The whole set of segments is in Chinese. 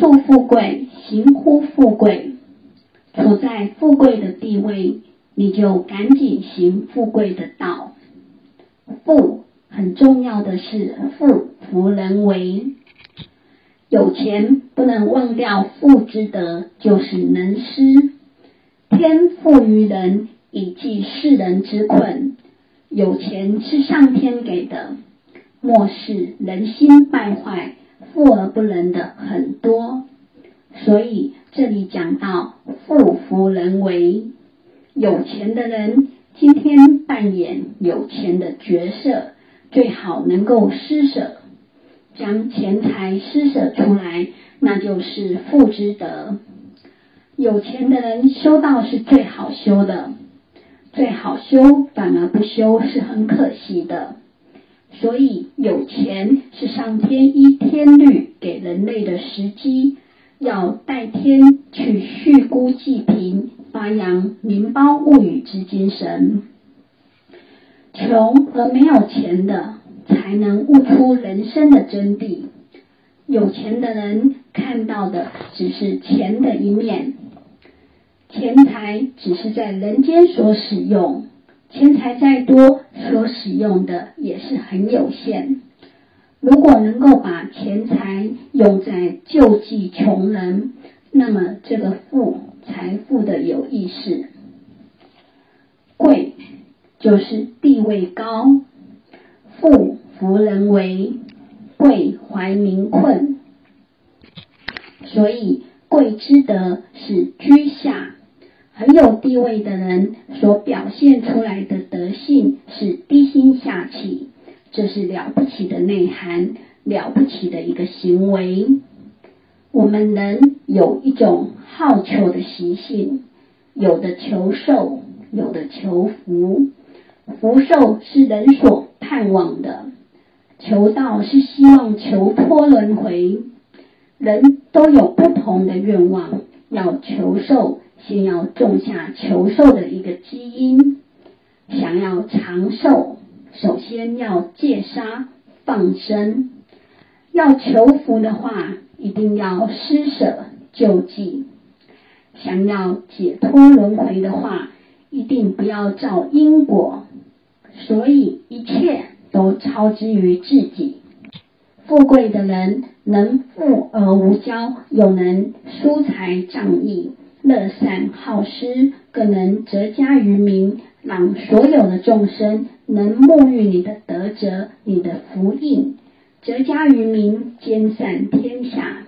树富贵，行乎富贵。处在富贵的地位，你就赶紧行富贵的道。富很重要的是富福人为，有钱不能忘掉富之德，就是能施。天赋于人，以济世人之困。有钱是上天给的，末世人心败坏，富而不仁的很多。所以这里讲到富福人为，有钱的人今天扮演有钱的角色，最好能够施舍，将钱财施舍出来，那就是富之德。有钱的人修道是最好修的，最好修反而不修是很可惜的。所以有钱是上天依天律给人类的时机，要代天去续孤济贫，发扬民胞物语之精神。穷而没有钱的，才能悟出人生的真谛。有钱的人看到的只是钱的一面。钱财只是在人间所使用，钱财再多，所使用的也是很有限。如果能够把钱财用在救济穷人，那么这个富财富的有意识。贵就是地位高，富福人为，贵怀民困，所以贵之德是居下。很有地位的人所表现出来的德性是低心下气，这是了不起的内涵，了不起的一个行为。我们人有一种好求的习性，有的求寿，有的求福。福寿是人所盼望的，求道是希望求脱轮回。人都有不同的愿望，要求寿。先要种下求寿的一个基因，想要长寿，首先要戒杀放生；要求福的话，一定要施舍救济；想要解脱轮回的话，一定不要造因果。所以一切都超之于自己。富贵的人能富而无骄，又能疏财仗义。乐善好施，更能泽加于民，让所有的众生能沐浴你的德泽、你的福印，泽加于民，兼善天下。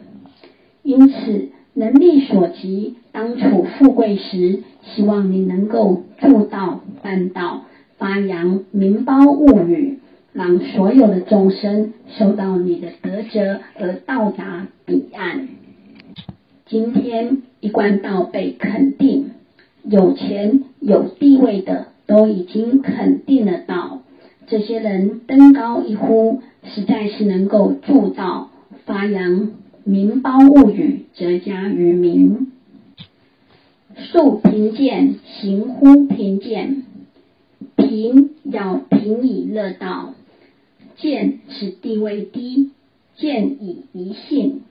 因此，能力所及，当处富贵时，希望你能够助道、办道、发扬民胞物语，让所有的众生受到你的德泽而到达彼岸。今天。一贯道被肯定，有钱有地位的都已经肯定了道，这些人登高一呼，实在是能够助道发扬民胞物语，泽加于民。树贫贱，行乎贫贱，贫要贫以乐道，见是地位低，见以疑信，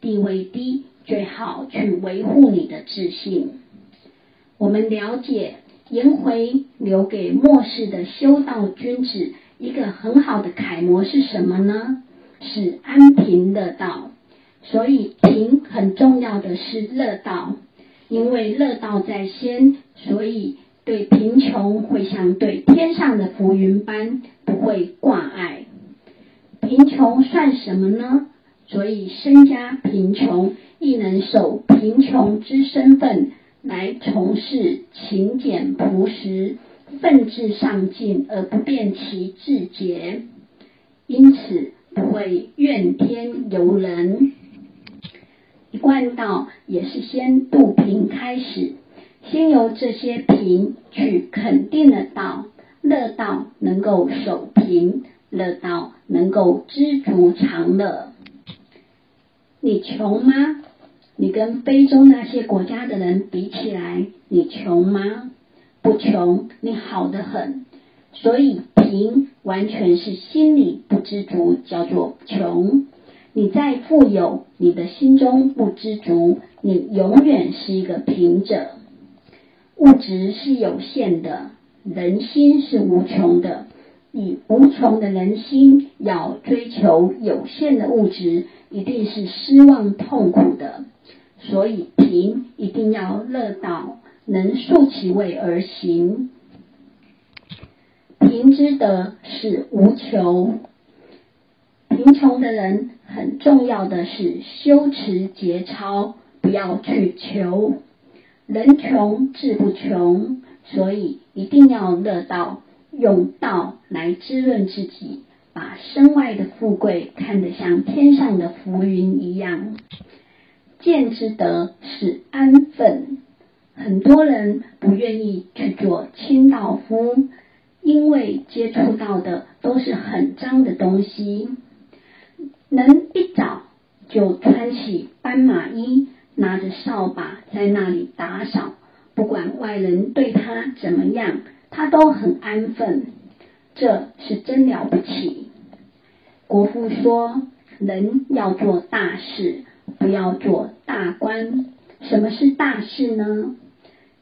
地位低。最好去维护你的自信。我们了解颜回留给末世的修道君子一个很好的楷模是什么呢？是安贫乐道。所以贫很重要的是乐道，因为乐道在先，所以对贫穷会像对天上的浮云般会挂碍。贫穷算什么呢？所以身家贫穷。亦能守贫穷之身份，来从事勤俭朴实、奋志上进而不变其志节，因此不会怨天尤人。一贯道也是先度贫开始，先由这些贫去肯定了道，乐道够守贫，乐道能够知足常乐。你穷吗？你跟非洲那些国家的人比起来，你穷吗？不穷，你好得很。所以贫完全是心里不知足，叫做穷。你再富有，你的心中不知足，你永远是一个贫者。物质是有限的，人心是无穷的。以无穷的人心要追求有限的物质，一定是失望痛苦的。所以贫一定要乐道，能竖其位而行。贫之德是无求。贫穷的人很重要的是修持节操，不要去求。人穷志不穷，所以一定要乐道。用道来滋润自己，把身外的富贵看得像天上的浮云一样。见之德是安分，很多人不愿意去做清道夫，因为接触到的都是很脏的东西。能一早就穿起斑马衣，拿着扫把在那里打扫，不管外人对他怎么样。他都很安分，这是真了不起。国父说：“人要做大事，不要做大官。什么是大事呢？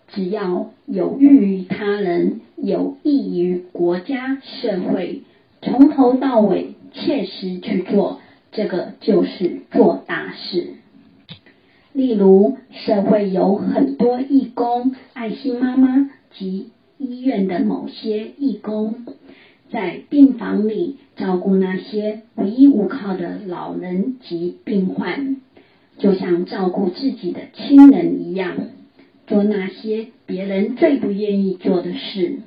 只要有益于他人，有益于国家社会，从头到尾切实去做，这个就是做大事。例如，社会有很多义工、爱心妈妈及。”医院的某些义工在病房里照顾那些无依无靠的老人及病患，就像照顾自己的亲人一样，做那些别人最不愿意做的事，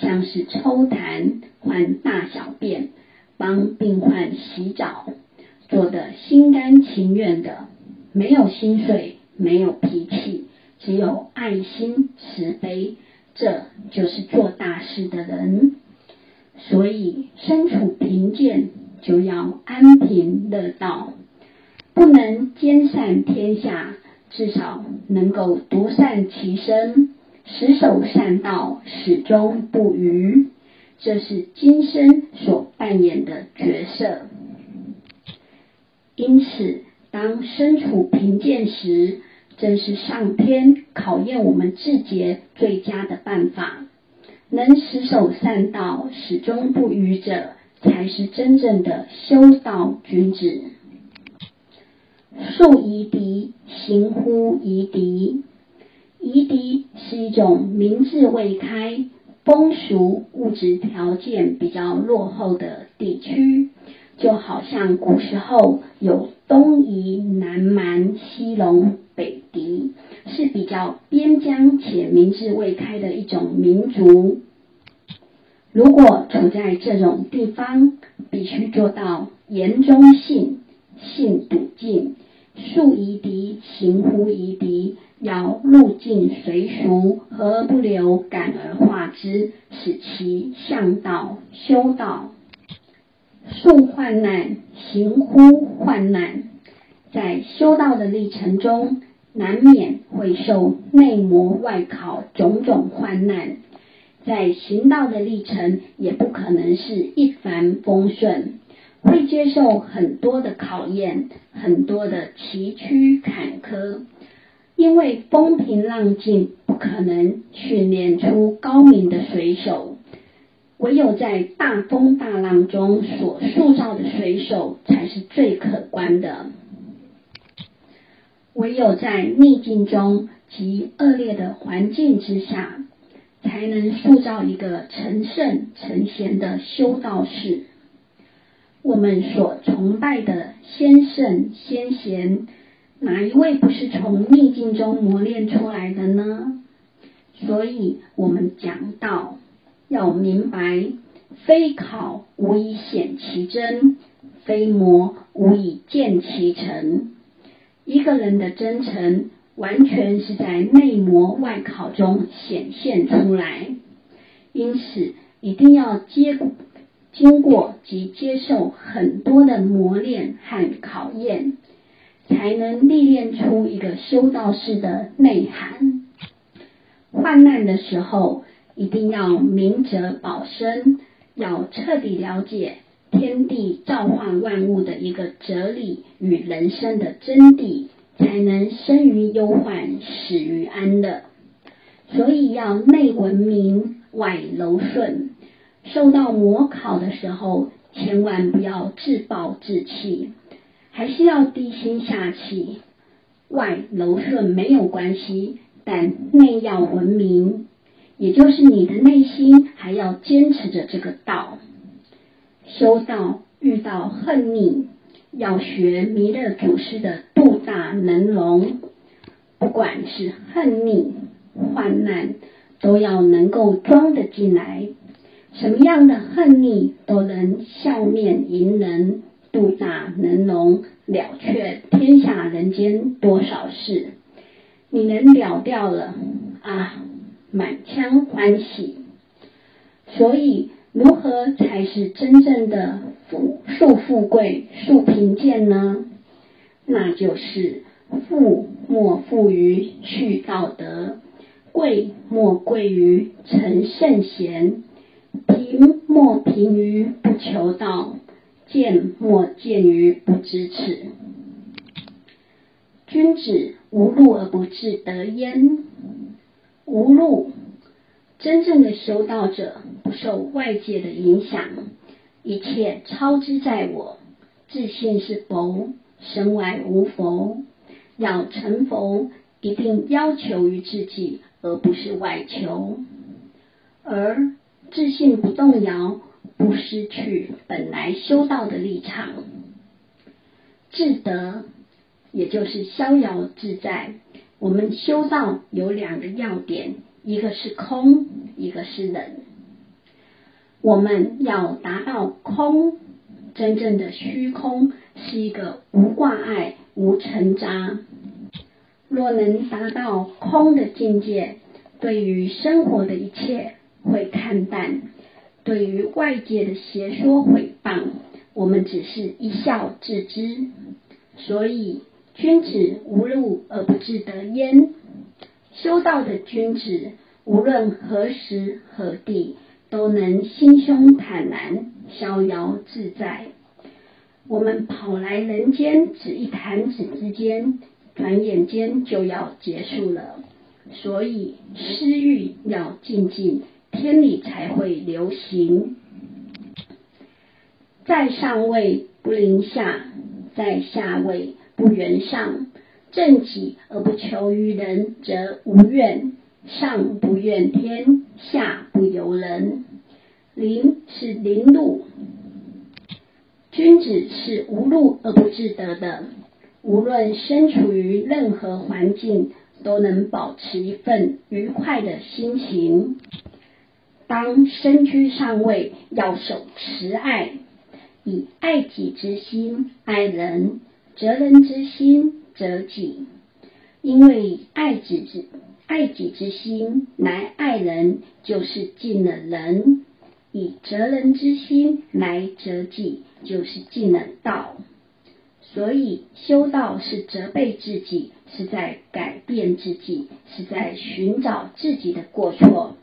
像是抽痰、换大小便、帮病患洗澡，做的心甘情愿的，没有心碎，没有脾气，只有爱心慈悲。这就是做大事的人，所以身处贫贱就要安贫乐道，不能兼善天下，至少能够独善其身，死守善道，始终不渝。这是今生所扮演的角色。因此，当身处贫贱时，正是上天考验我们自节最佳的办法，能持守善道，始终不渝者，才是真正的修道君子。树夷狄，行乎夷狄。夷狄是一种民智未开、风俗物质条件比较落后的地区，就好像古时候有东夷、南蛮、西戎。敌是比较边疆且民智未开的一种民族。如果处在这种地方，必须做到言中信，信笃敬，树夷狄，行乎夷狄，要入境随俗，和而不留，感而化之，使其向道修道。树患难，行乎患难，在修道的历程中。难免会受内磨外考种种患难，在行道的历程也不可能是一帆风顺，会接受很多的考验，很多的崎岖坎坷。因为风平浪静不可能训练出高明的水手，唯有在大风大浪中所塑造的水手才是最可观的。唯有在逆境中及恶劣的环境之下，才能塑造一个成圣成贤的修道士。我们所崇拜的先圣先贤，哪一位不是从逆境中磨练出来的呢？所以，我们讲道要明白：非考无以显其真，非磨无以见其成。一个人的真诚，完全是在内磨外考中显现出来。因此，一定要接经过及接受很多的磨练和考验，才能历练出一个修道士的内涵。患难的时候，一定要明哲保身，要彻底了解天地造化万物的一个哲理与人生的真谛，才能生于忧患，死于安乐。所以要内文明，外柔顺。受到模考的时候，千万不要自暴自弃，还是要低心下气。外柔顺没有关系，但内要文明，也就是你的内心还要坚持着这个道。修道遇到恨逆，要学弥勒祖师的度大能容，不管是恨逆、患难，都要能够装得进来。什么样的恨逆都能笑面迎人，度大能容，了却天下人间多少事。你能了掉了啊，满腔欢喜。所以，如何才是真正的富树富贵、树贫贱呢？那就是富莫富于去道德，贵莫贵于成圣贤。贫莫贫于不求道，贱莫贱于不知耻。君子无路而不自得焉。无路，真正的修道者不受外界的影响，一切超之在我。自信是佛，身外无佛。要成佛，一定要求于自己，而不是外求。而自信不动摇，不失去本来修道的立场。自得，也就是逍遥自在。我们修道有两个要点，一个是空，一个是人。我们要达到空，真正的虚空是一个无挂碍、无尘渣。若能达到空的境界，对于生活的一切。会看淡，对于外界的邪说毁谤，我们只是一笑置之。所以，君子无路而不自得焉。修道的君子，无论何时何地，都能心胸坦然，逍遥自在。我们跑来人间，只一弹指之间，转眼间就要结束了。所以，私欲要静静。天理才会流行，在上位不临下，在下位不圆上。正己而不求于人，则无怨；上不怨天，下不由人。临是临路，君子是无路而不自得的。无论身处于任何环境，都能保持一份愉快的心情。当身居上位，要守慈爱，以爱己之心爱人，责人之心责己。因为爱己之爱己之心来爱人，就是尽了人；以责人之心来责己，就是尽了道。所以修道是责备自己，是在改变自己，是在寻找自己的过错。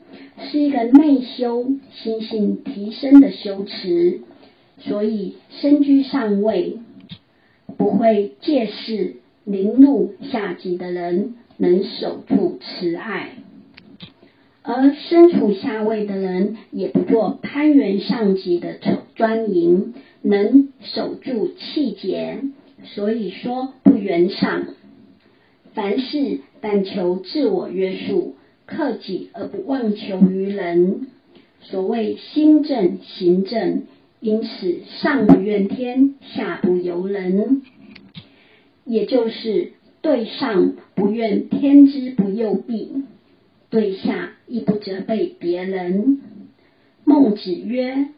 是一个内修、心性提升的修持，所以身居上位，不会借势凌辱下级的人，能守住慈爱；而身处下位的人，也不做攀援上级的专营，能守住气节。所以说不圆上，凡事但求自我约束。克己而不妄求于人，所谓心正行正，因此上不怨天，下不尤人，也就是对上不怨天之不佑庇，对下亦不责备别人。孟子曰：“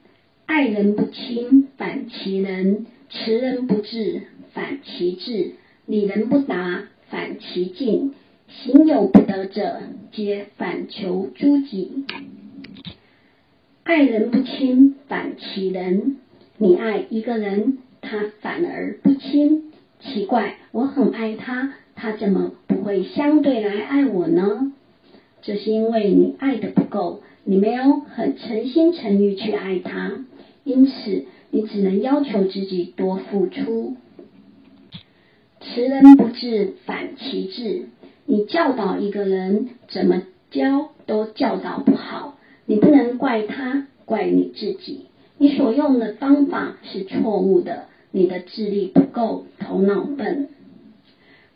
爱人不亲，反其人；持人不治，反其志；礼人不达，反其敬。”行有不得者，皆反求诸己。爱人不亲，反其人。你爱一个人，他反而不亲，奇怪，我很爱他，他怎么不会相对来爱我呢？这是因为你爱的不够，你没有很诚心诚意去爱他，因此你只能要求自己多付出。持人不至，反其志。你教导一个人，怎么教都教导不好，你不能怪他，怪你自己。你所用的方法是错误的，你的智力不够，头脑笨。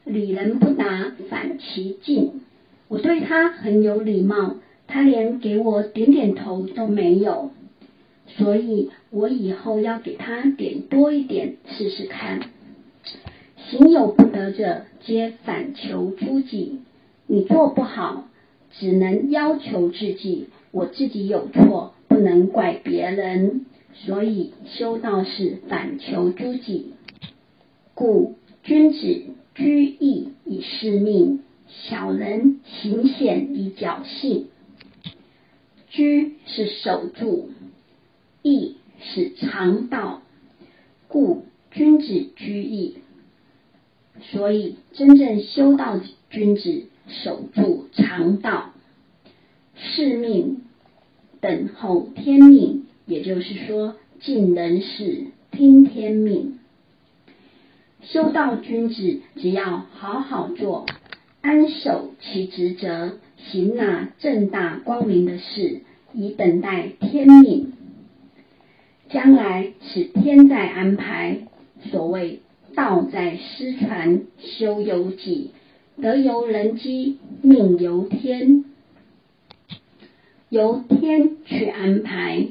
礼人不答，反其敬。我对他很有礼貌，他连给我点点头都没有，所以我以后要给他点多一点试试看。行有不得者，皆反求诸己。你做不好，只能要求自己。我自己有错，不能怪别人。所以修道是反求诸己。故君子居易以事命，小人行险以侥幸。居是守住，易是常道。故君子居易。所以，真正修道君子守住常道，是命等候天命，也就是说，尽人事，听天命。修道君子只要好好做，安守其职责，行那正大光明的事，以等待天命。将来是天在安排，所谓。道在失传，修由己，德由人机，命由天，由天去安排。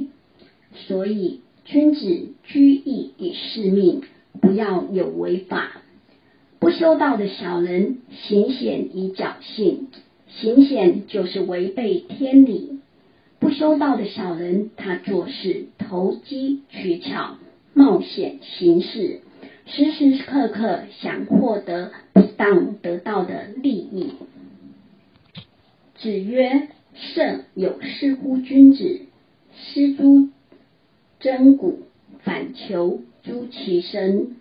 所以，君子居易以事命，不要有违法。不修道的小人行险以侥幸，行险就是违背天理。不修道的小人，他做事投机取巧，冒险行事。时时刻刻想获得不当得到的利益。子曰：“圣有失乎君子，失诸真骨，反求诸其身。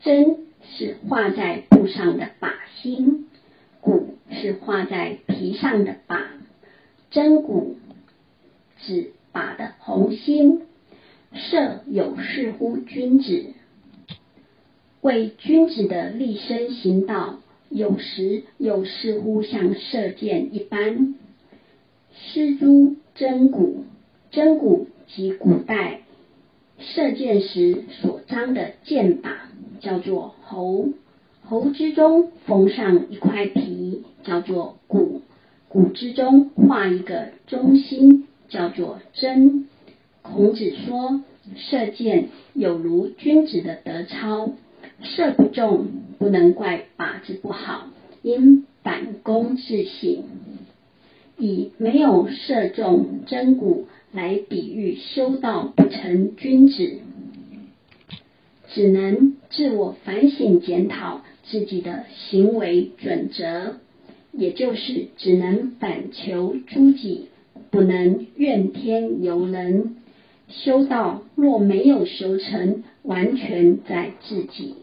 真是画在布上的靶心，骨是画在皮上的靶。真骨指靶的红心。射有似乎君子。”为君子的立身行道，有时又似乎像射箭一般。失诸真骨，真骨即古代射箭时所张的箭靶，叫做喉。喉之中缝上一块皮，叫做骨。骨之中画一个中心，叫做针。孔子说，射箭有如君子的德操。射不中，不能怪靶子不好，应反躬自省。以没有射中真骨来比喻修道不成君子，只能自我反省检讨自己的行为准则，也就是只能反求诸己，不能怨天尤人。修道若没有修成，完全在自己。